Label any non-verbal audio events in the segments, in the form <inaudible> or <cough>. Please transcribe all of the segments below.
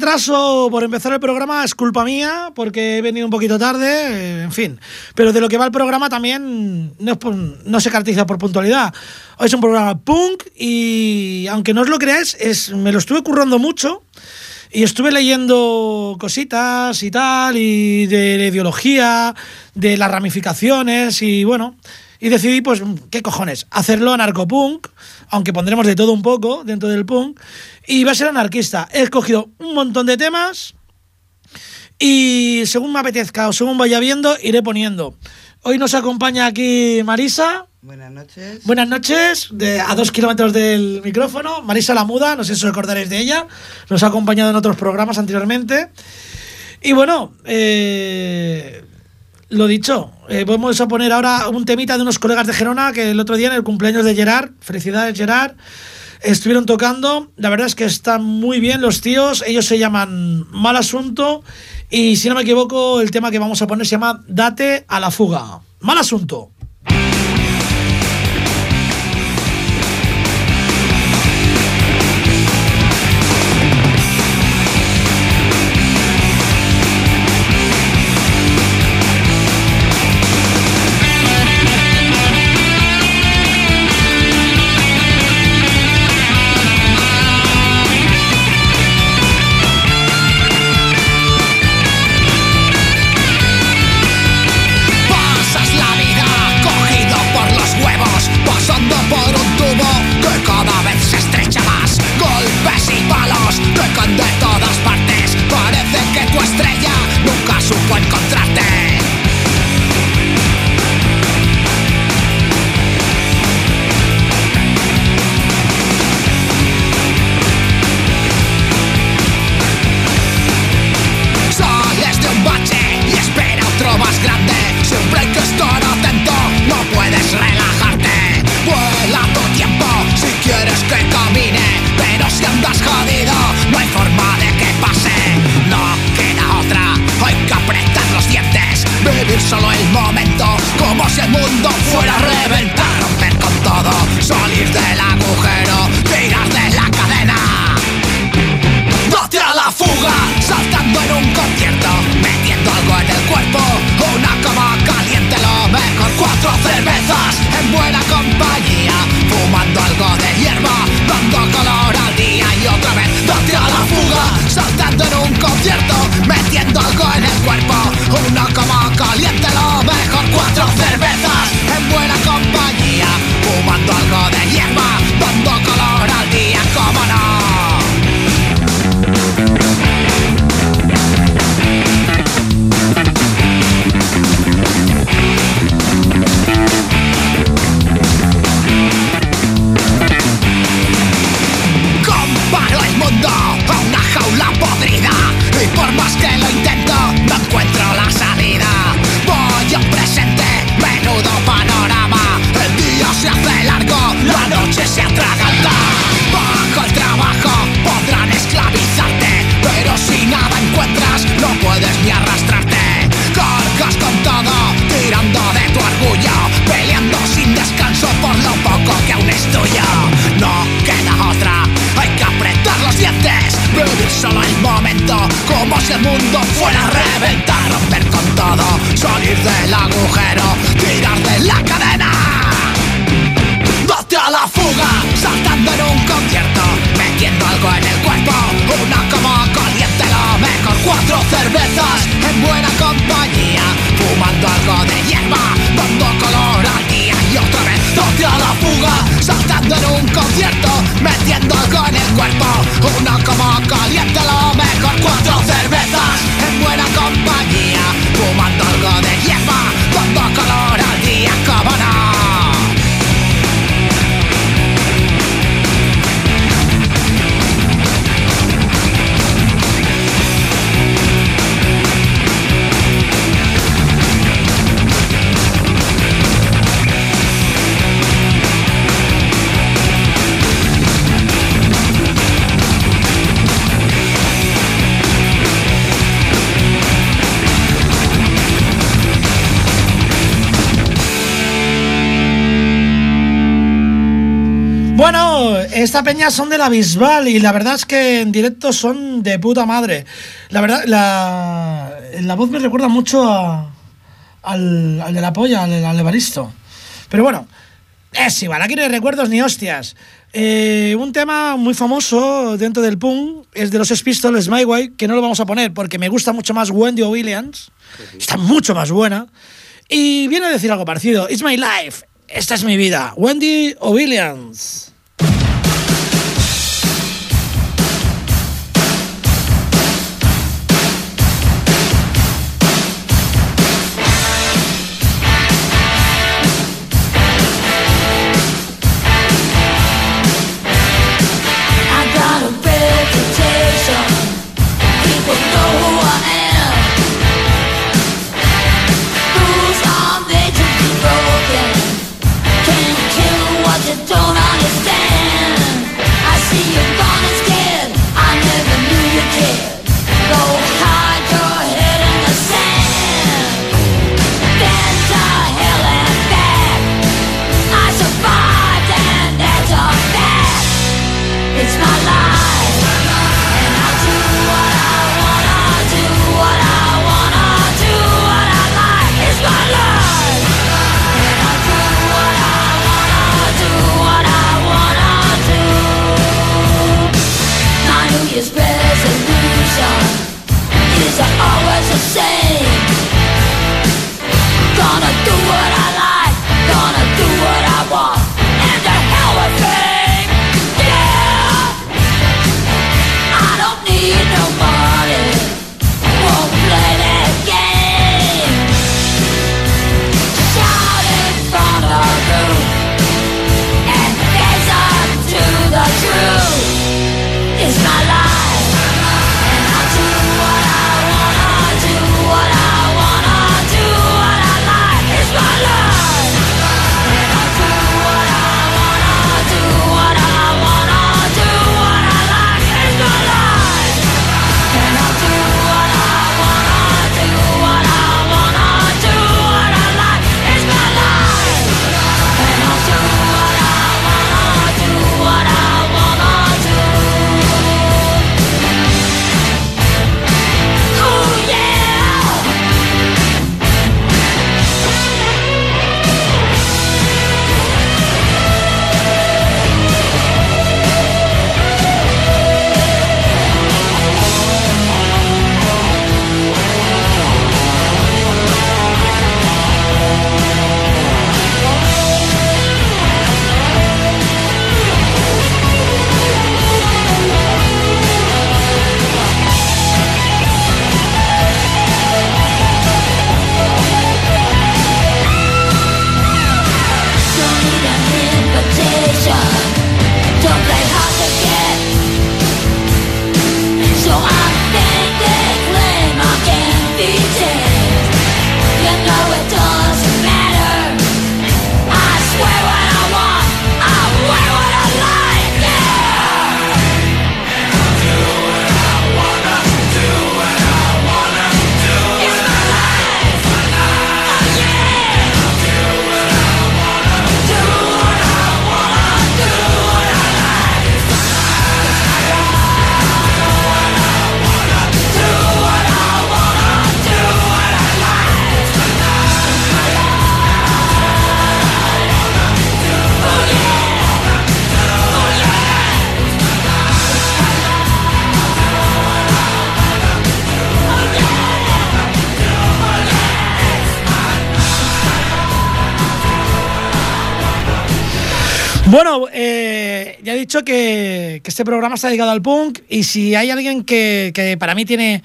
retraso por empezar el programa es culpa mía, porque he venido un poquito tarde, eh, en fin. Pero de lo que va el programa también no, es por- no se caracteriza por puntualidad. Hoy es un programa punk y, aunque no os lo creáis, es, me lo estuve currando mucho. Y estuve leyendo cositas y tal, y de la ideología, de las ramificaciones, y bueno, y decidí, pues, ¿qué cojones? Hacerlo anarcopunk, aunque pondremos de todo un poco dentro del punk, y va a ser anarquista. He escogido un montón de temas, y según me apetezca o según vaya viendo, iré poniendo. Hoy nos acompaña aquí Marisa. Buenas noches. Buenas noches, de, a dos kilómetros del micrófono. Marisa la Muda, no sé si os acordaréis de ella. Nos ha acompañado en otros programas anteriormente. Y bueno, eh, lo dicho, eh, vamos a poner ahora un temita de unos colegas de Gerona que el otro día en el cumpleaños de Gerard, felicidades Gerard, estuvieron tocando. La verdad es que están muy bien los tíos. Ellos se llaman Mal Asunto. Y si no me equivoco, el tema que vamos a poner se llama Date a la fuga. Mal Asunto. Esta peña son de la Bisbal y la verdad es que en directo son de puta madre. La verdad, la, la voz me recuerda mucho al, al de la polla, al, al Evaristo. Pero bueno, es igual, aquí no hay recuerdos ni hostias. Eh, un tema muy famoso dentro del punk es de los Sex Pistols, My Way, que no lo vamos a poner porque me gusta mucho más Wendy Williams. Está mucho más buena. Y viene a decir algo parecido. It's my life. Esta es mi vida. Wendy Williams. Bueno, eh, ya he dicho que, este programa está dedicado al punk y si hay alguien que, para mí tiene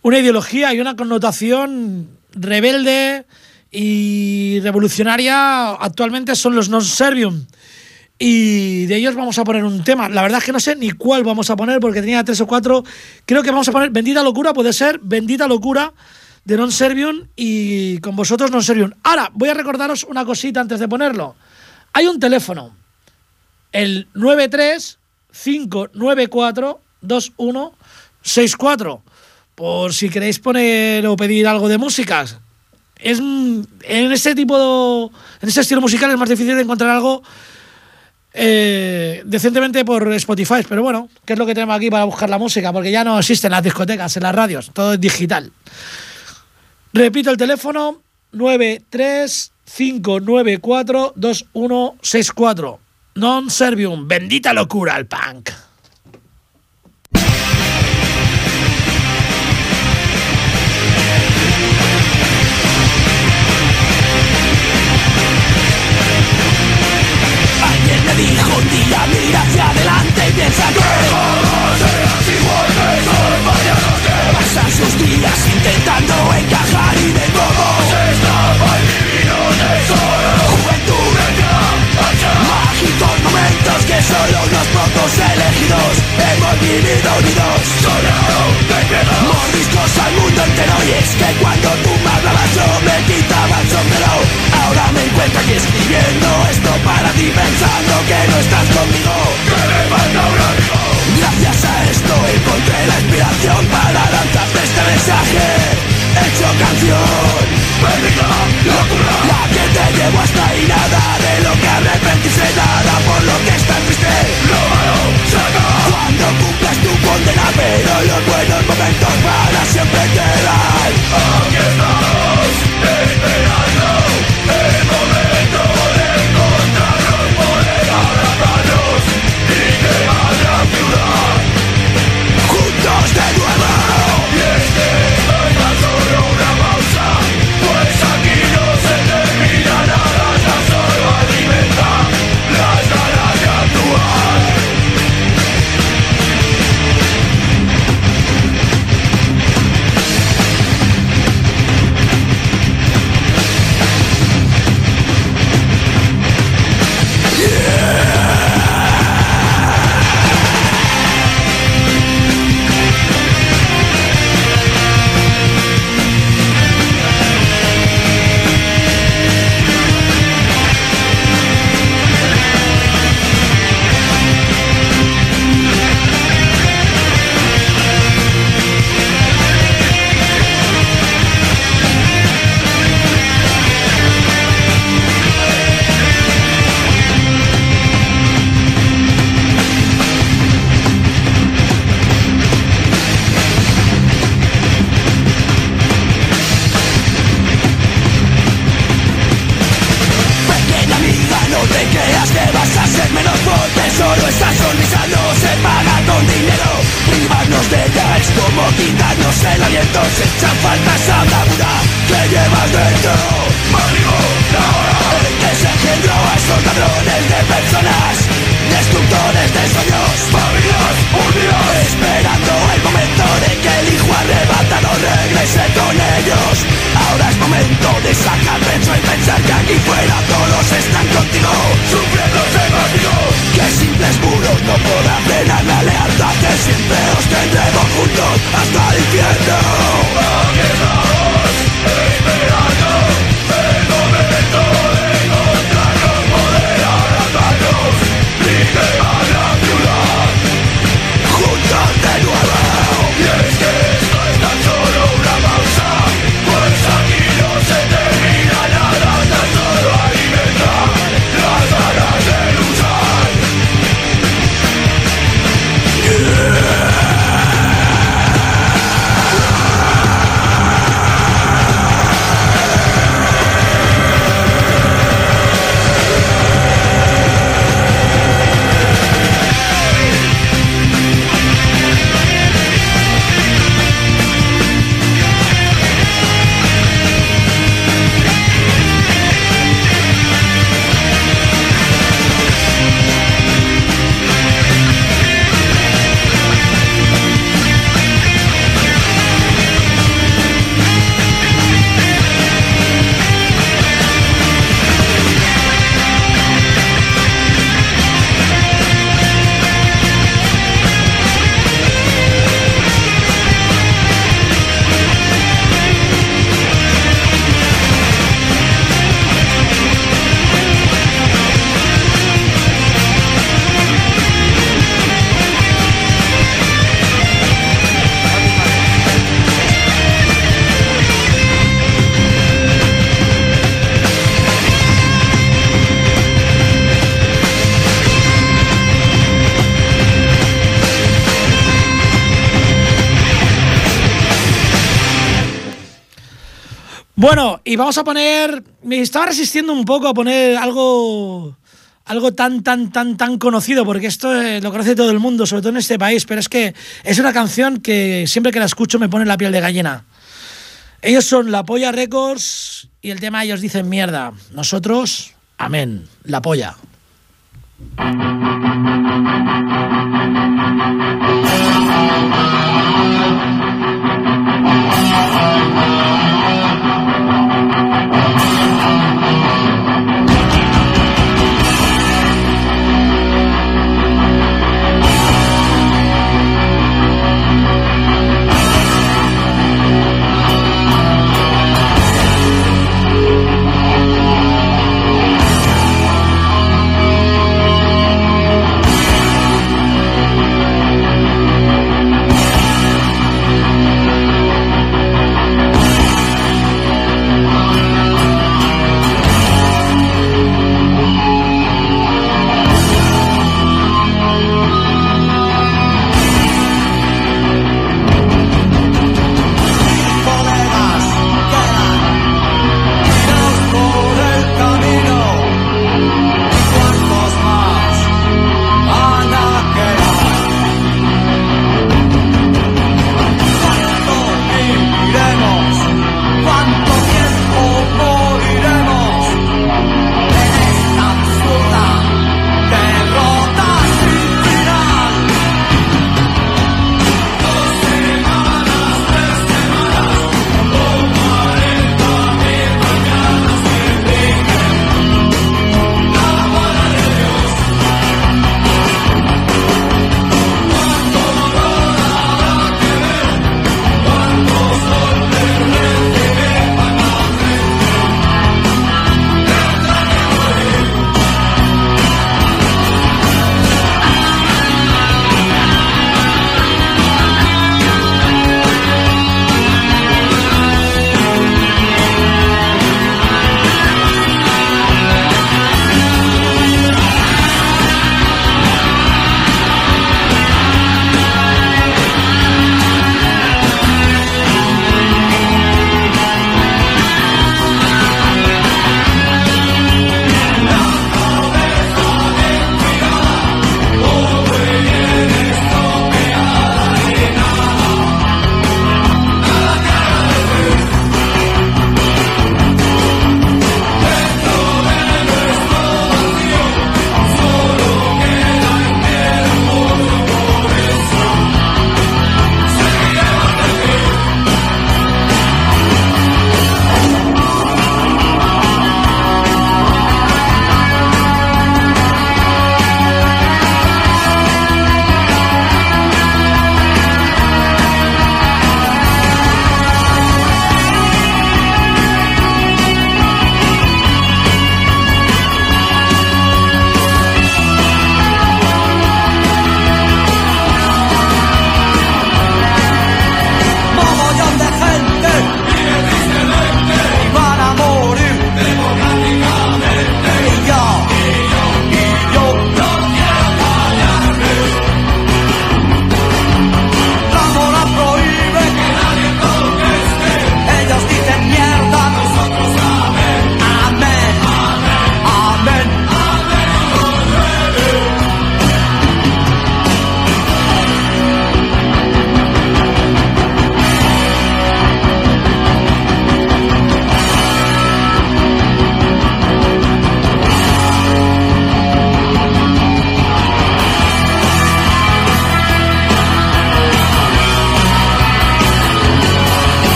una ideología y una connotación rebelde y revolucionaria actualmente son los non-servium. Y de ellos vamos a poner un tema. La verdad es que no sé ni cuál vamos a poner porque tenía tres o cuatro. Creo que vamos a poner Bendita Locura, puede ser Bendita Locura de Non-Servium y con vosotros Non-Servium. Ahora, voy a recordaros una cosita antes de ponerlo. Hay un teléfono el 93 594 2164 por si queréis poner o pedir algo de músicas. Es, en este tipo, de, en este estilo musical es más difícil de encontrar algo eh, decentemente por Spotify, pero bueno, que es lo que tenemos aquí para buscar la música, porque ya no existen las discotecas, en las radios, todo es digital. Repito el teléfono, 935942164. Non servium, bendita locura al punk. Y vamos a poner. Me estaba resistiendo un poco a poner algo. Algo tan, tan, tan, tan conocido, porque esto eh, lo conoce todo el mundo, sobre todo en este país, pero es que es una canción que siempre que la escucho me pone la piel de gallina. Ellos son La Polla Records y el tema ellos dicen mierda. Nosotros, amén, La Polla.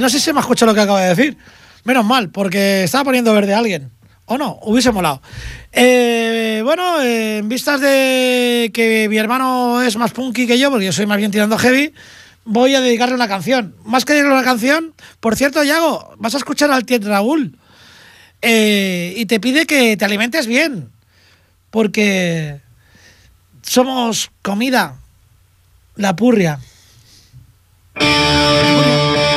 No sé si me ha escuchado lo que acabo de decir. Menos mal, porque estaba poniendo verde a alguien. O no, hubiese molado. Eh, bueno, eh, en vistas de que mi hermano es más punky que yo, porque yo soy más bien tirando heavy, voy a dedicarle una canción. Más que dedicarle una canción, por cierto, Yago, vas a escuchar al tío Raúl. Eh, y te pide que te alimentes bien, porque somos comida, la purria.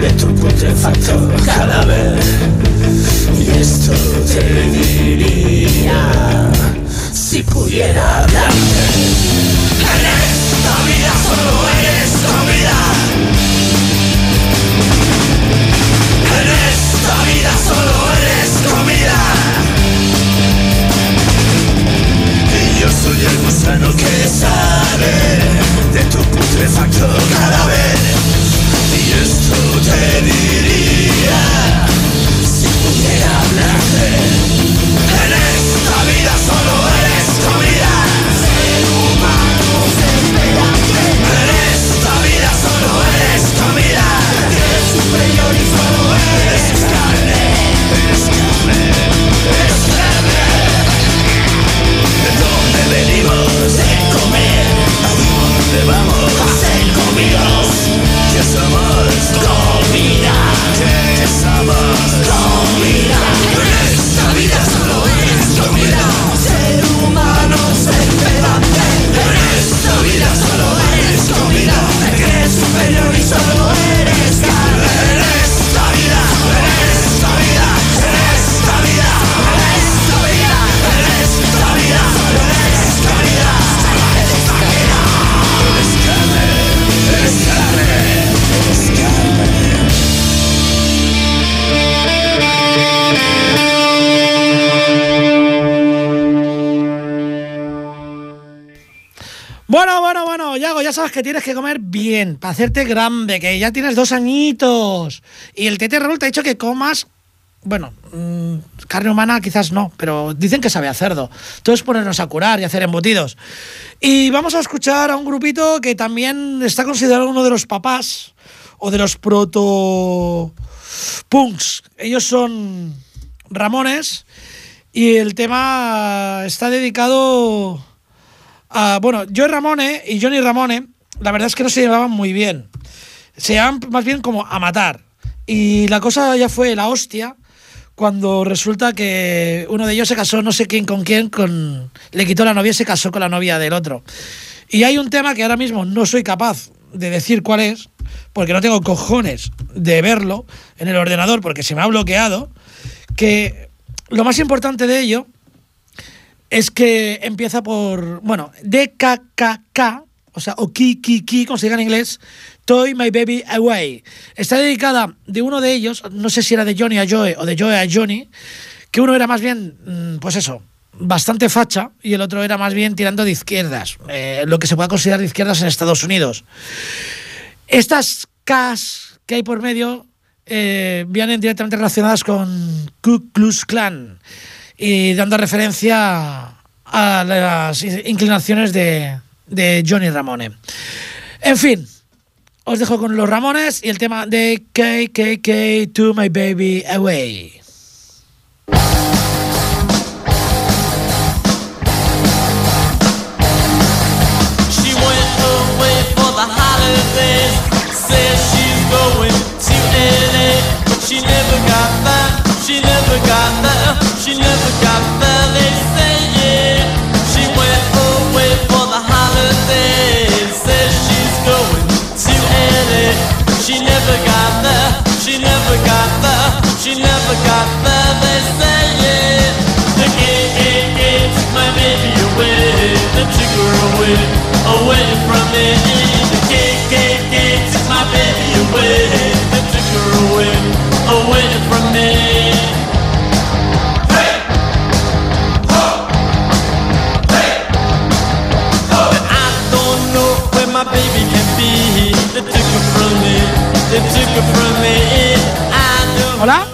de tu putrefacto cadáver. Y esto te diría si pudiera hablarte. En esta vida solo eres comida. En esta vida solo eres que tienes que comer bien, para hacerte grande, que ya tienes dos añitos. Y el Tete Raúl te ha dicho que comas, bueno, mm, carne humana quizás no, pero dicen que sabe a cerdo. Todo es ponernos a curar y hacer embutidos. Y vamos a escuchar a un grupito que también está considerado uno de los papás o de los proto punks. Ellos son Ramones y el tema está dedicado a, bueno, Joey Ramone y Johnny Ramone, la verdad es que no se llevaban muy bien. Se llevaban más bien como a matar. Y la cosa ya fue la hostia cuando resulta que uno de ellos se casó, no sé quién con quién, con le quitó la novia y se casó con la novia del otro. Y hay un tema que ahora mismo no soy capaz de decir cuál es, porque no tengo cojones de verlo en el ordenador porque se me ha bloqueado, que lo más importante de ello es que empieza por, bueno, DKKK, o sea, o Ki Ki Ki, como se diga en inglés, Toy My Baby Away. Está dedicada de uno de ellos, no sé si era de Johnny a Joe o de Joe a Johnny, que uno era más bien, mm, pues eso, bastante facha y el otro era más bien tirando de izquierdas, eh, lo que se puede considerar de izquierdas en Estados Unidos. Estas Ks que hay por medio eh, vienen directamente relacionadas con Ku Klux Klan y dando referencia a las inclinaciones de, de Johnny Ramone. En fin, os dejo con los Ramones y el tema de KKK To My Baby Away. She went away for the holidays. Says she's going to she never got there. She never got there. She never got there. Hola,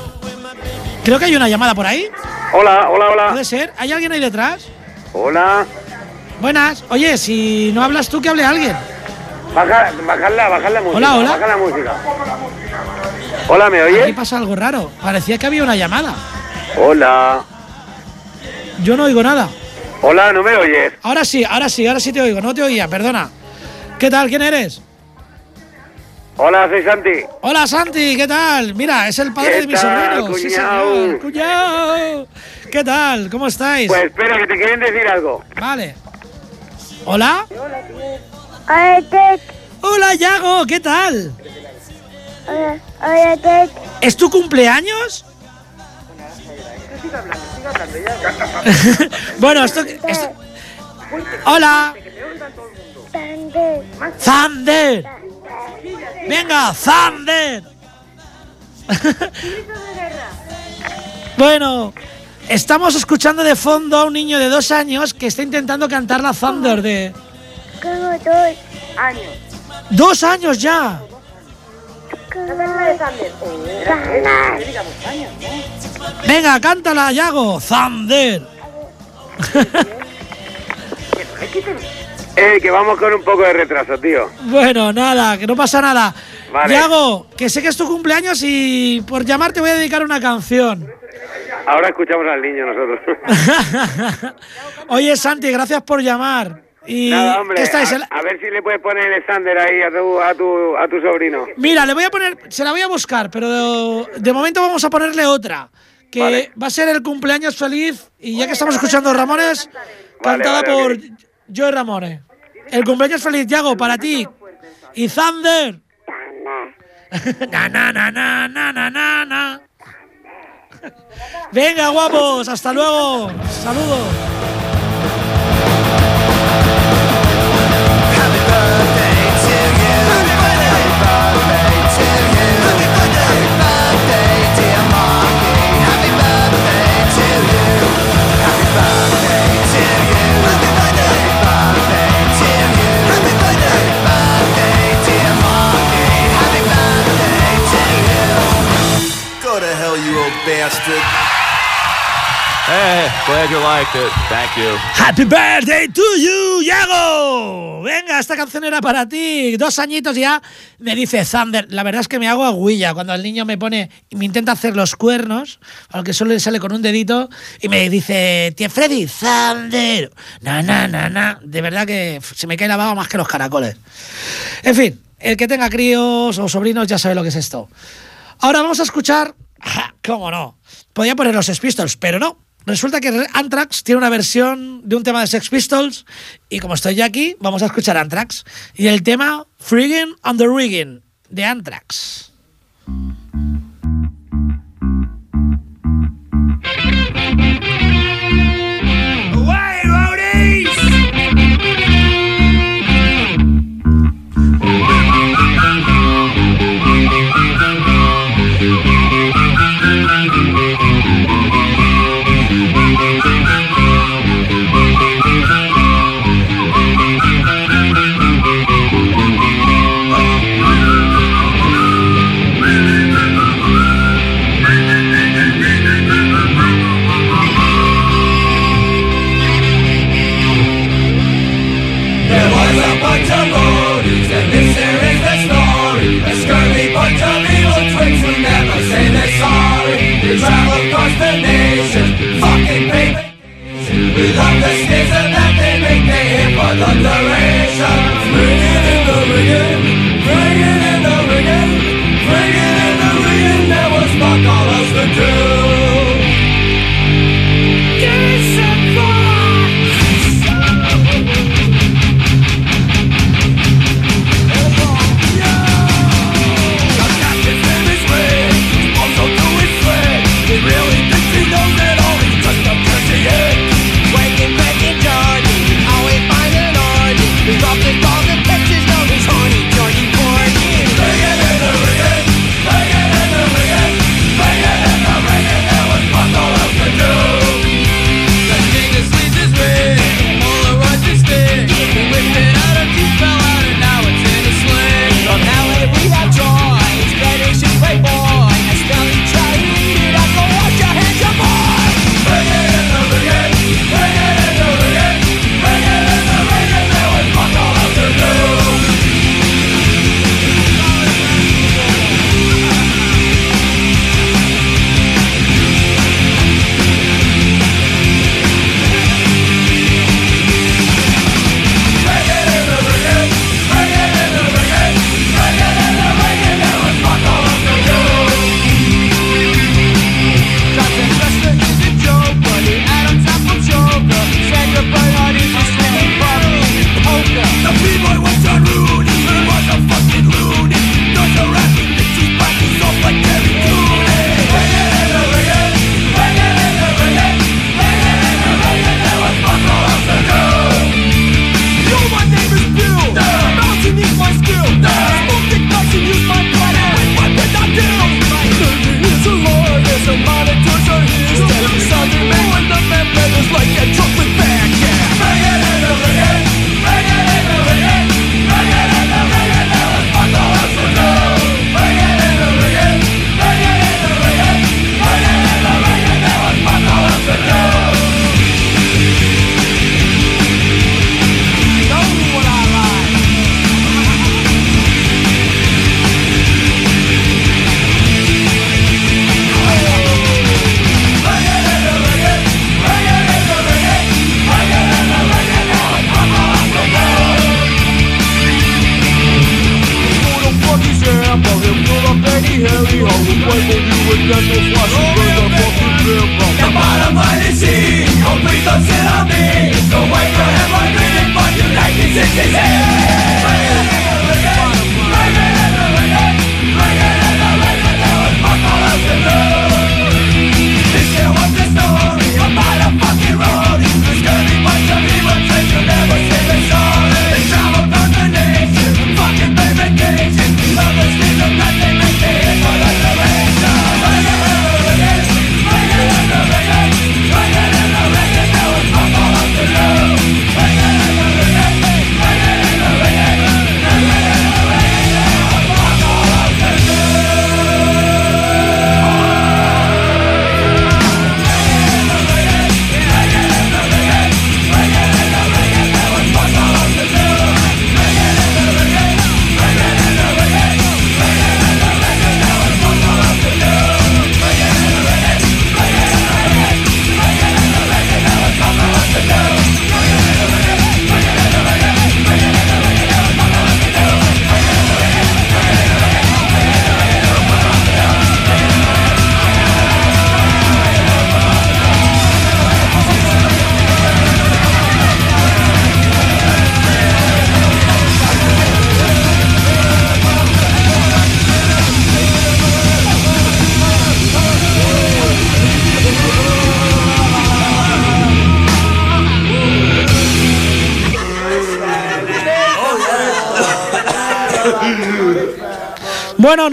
creo que hay una llamada por ahí. Hola, hola, hola. Puede ser, ¿hay alguien ahí detrás? Hola. Buenas. Oye, si no hablas tú, que hable alguien. Baja, bajarla, bajar la música. Hola, hola. Baja la música. Hola, ¿me Aquí oyes? pasa algo raro. Parecía que había una llamada. Hola. Yo no oigo nada. Hola, ¿no me oyes? Ahora sí, ahora sí, ahora sí te oigo. No te oía, perdona. ¿Qué tal? ¿Quién eres? Hola, soy Santi. Hola Santi, ¿qué tal? Mira, es el padre ¿Qué de mi sobrino. Sí, cuñao? señor. Cuñao. ¿Qué tal? ¿Cómo estáis? Pues espera, que te quieren decir algo. Vale. ¿Hola? Hola, Ted. Hola, Yago, ¿qué tal? Hola, hola, Ted. ¿Es tu cumpleaños? <laughs> bueno, esto, esto- Hola, Thunder. Thunder. Venga, Thunder. <laughs> bueno, estamos escuchando de fondo a un niño de dos años que está intentando cantar la Thunder de... Como dos años. ¡Dos años ya! Venga, cántala, Yago. Thunder. Eh, que vamos con un poco de retraso, tío. Bueno, nada, que no pasa nada. Vale. Yago, que sé que es tu cumpleaños y por llamarte voy a dedicar una canción. Ahora escuchamos al niño nosotros. <laughs> Oye, Santi, gracias por llamar. Y Nada, hombre. ¿qué estáis? A, a ver si le puedes poner el Sander ahí a tu, a tu, a tu sobrino. Mira, le voy a poner, se la voy a buscar, pero de, de momento vamos a ponerle otra, que Vale. va a ser el cumpleaños feliz y ya que estamos escuchando Ramones, cantada vale, por ok. Joe Ramones. El cumpleaños feliz, Yago, para ti. Y Thunder. <laughs> <laughs> na, na, na, na, na, na, na. Venga, guapos, hasta luego. Saludos. Glad you liked it. Thank you. Happy birthday to you, Yago. Venga, esta canción era para ti. Dos añitos ya. Me dice Thunder. La verdad es que me hago aguilla cuando el niño me pone y me intenta hacer los cuernos, aunque solo le sale con un dedito, y me dice, tío Freddy, Thunder. Na, na, na, na. De verdad que se me cae la más que los caracoles. En fin, el que tenga críos o sobrinos ya sabe lo que es esto. Ahora vamos a escuchar. <laughs> ¿Cómo no? Podía poner los Sex Pistols, pero no. Resulta que Anthrax tiene una versión de un tema de Sex Pistols y como estoy ya aquí, vamos a escuchar Anthrax. Y el tema Friggin' on the Riggin' de Anthrax. We love the schism that they make, they hit for thunderation.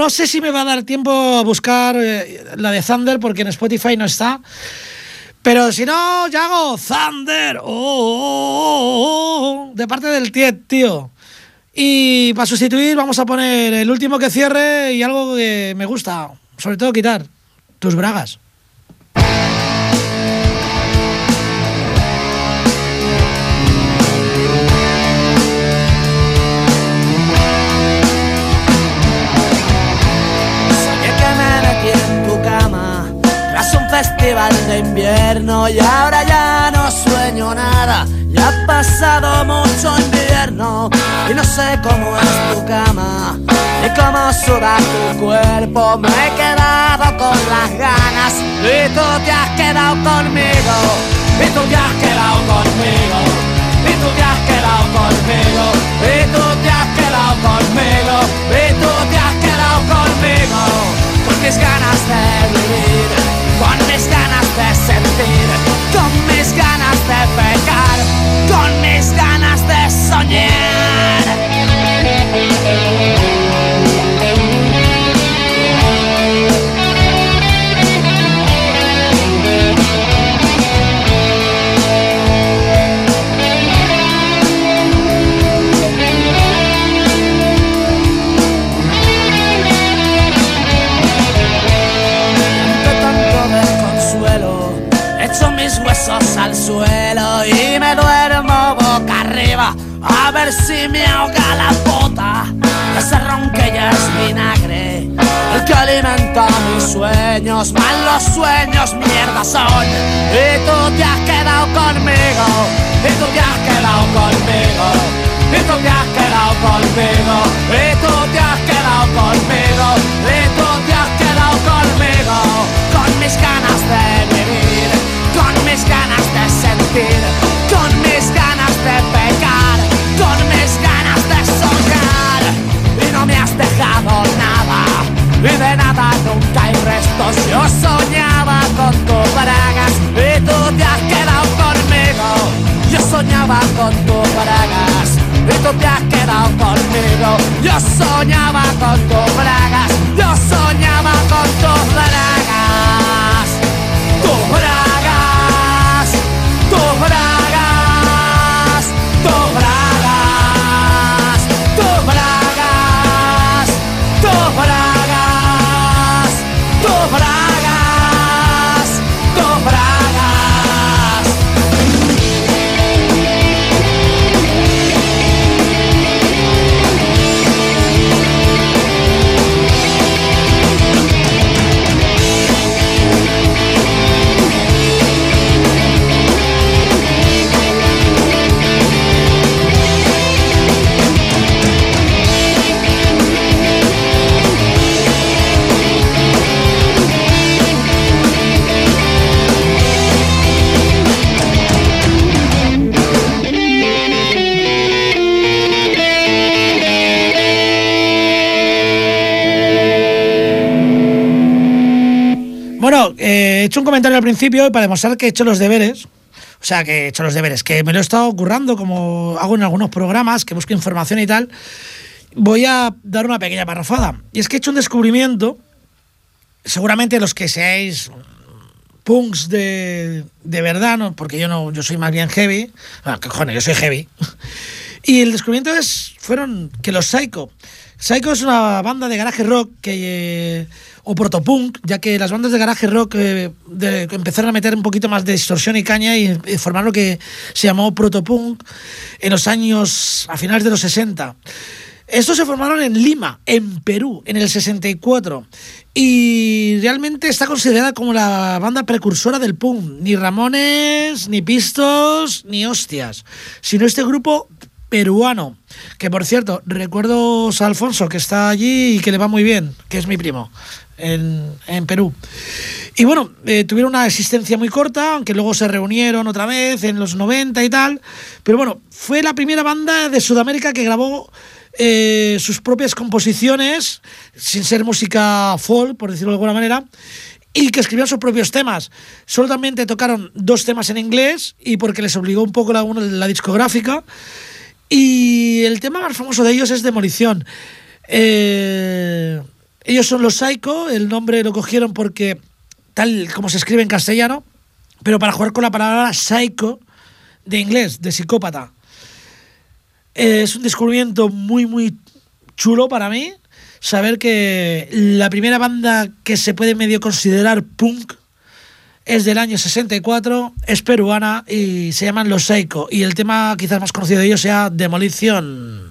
No sé si me va a dar tiempo a buscar eh, la de Thunder porque en Spotify no está. Pero si no, ya hago Thunder. Oh, oh, oh, de parte del Tiet, tío. Y para sustituir vamos a poner el último que cierre y algo que me gusta. Sobre todo quitar tus bragas. Festival de invierno y ahora ya no sueño nada. Ya ha pasado mucho invierno y no sé cómo es tu cama ni cómo suda tu cuerpo. Me he quedado con las ganas y tú te has quedado conmigo. Y tú te has quedado conmigo. Y tú te has quedado conmigo. Y tú te has quedado conmigo. Y tú te has quedado conmigo. Con mis ganas de vivir. Con mis ganas de sentir. Con mis ganas de pecar. Con mis ganas de soñar. A ver si me ahoga la bota Ese ron que ya es vinagre El que alimenta mis sueños Mal los sueños mierda son. Y tú te has quedado conmigo Y tú te has quedado conmigo y tú te has quedado conmigo, y tú te has quedado conmigo, y tú te has quedado conmigo, con mis ganas de vivir, con mis ganas de sentir, yo soñaba con tus bragas, y tú te has quedado conmigo, yo soñaba con tus bragas. Y tú te has quedado conmigo. Yo soñaba con tus bragas Yo soñaba con tus bragas Tus bragas he hecho un comentario al principio para demostrar que he hecho los deberes. O sea, que he hecho los deberes, que me lo he estado currando como hago en algunos programas, que busco información y tal. Voy a dar una pequeña parrafada. Y es que he hecho un descubrimiento. Seguramente los que seáis punks de, de verdad, ¿no? porque yo no, yo soy más bien heavy. Bueno, que cojones, yo soy heavy. <laughs> Y el descubrimiento es, fueron que los Psycho. Psycho es una banda de garaje rock que, eh, o protopunk, ya que las bandas de garaje rock eh, empezaron a meter un poquito más de distorsión y caña y, y formaron lo que se llamó protopunk en los años, a finales de los 60. Estos se formaron en Lima, en Perú, en el 64. Y realmente está considerada como la banda precursora del punk. Ni Ramones, ni Pistos, ni Hostias. Sino este grupo peruano. Que por cierto, recuerdo a Alfonso, que está allí y que le va muy bien, que es mi primo, en, en Perú. Y bueno, eh, tuvieron una existencia muy corta, aunque luego se reunieron otra vez en los 90 y tal. Pero bueno, fue la primera banda de Sudamérica que grabó eh, sus propias composiciones, sin ser música folk, por decirlo de alguna manera, y que escribían sus propios temas. Solamente tocaron dos temas en inglés y porque les obligó un poco la, la discográfica. Y el tema más famoso de ellos es Demolición. Eh, Ellos son los Psycho, el nombre lo cogieron porque tal como se escribe en castellano, pero para jugar con la palabra psycho de inglés, de psicópata. Eh, Es un descubrimiento muy, muy chulo para mí saber que la primera banda que se puede medio considerar punk es del año 64, es peruana y se llaman Los Psycho. Y el tema quizás más conocido de ellos sea Demolición.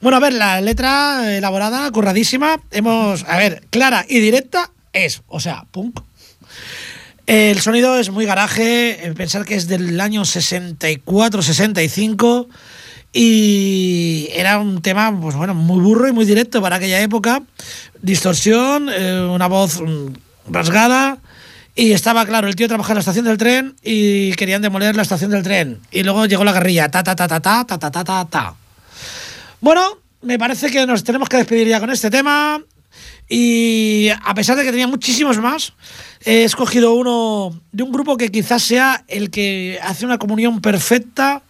Bueno, a ver, la letra elaborada, curradísima. Hemos. A ver, clara y directa es. O sea, punk. El sonido es muy garaje. Pensar que es del año 64-65. Y era un tema, pues bueno, muy burro y muy directo para aquella época. Distorsión, eh, una voz mm, rasgada. Y estaba claro, el tío trabajaba en la estación del tren y querían demoler la estación del tren. Y luego llegó la guerrilla, ta ta ta ta ta ta ta ta ta. Bueno, me parece que nos tenemos que despedir ya con este tema. Y a pesar de que tenía muchísimos más, he escogido uno de un grupo que quizás sea el que hace una comunión perfecta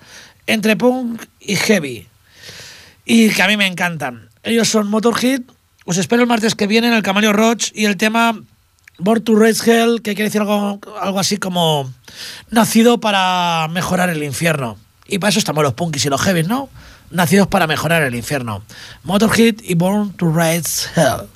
entre punk y heavy. Y que a mí me encantan. Ellos son Motorhead. Os espero el martes que viene en el Camaleo Roach y el tema Born to Raise Hell, que quiere decir algo, algo así como nacido para mejorar el infierno. Y para eso estamos los punkis y los heavies, ¿no? Nacidos para mejorar el infierno. Motorhead y Born to Raise Hell.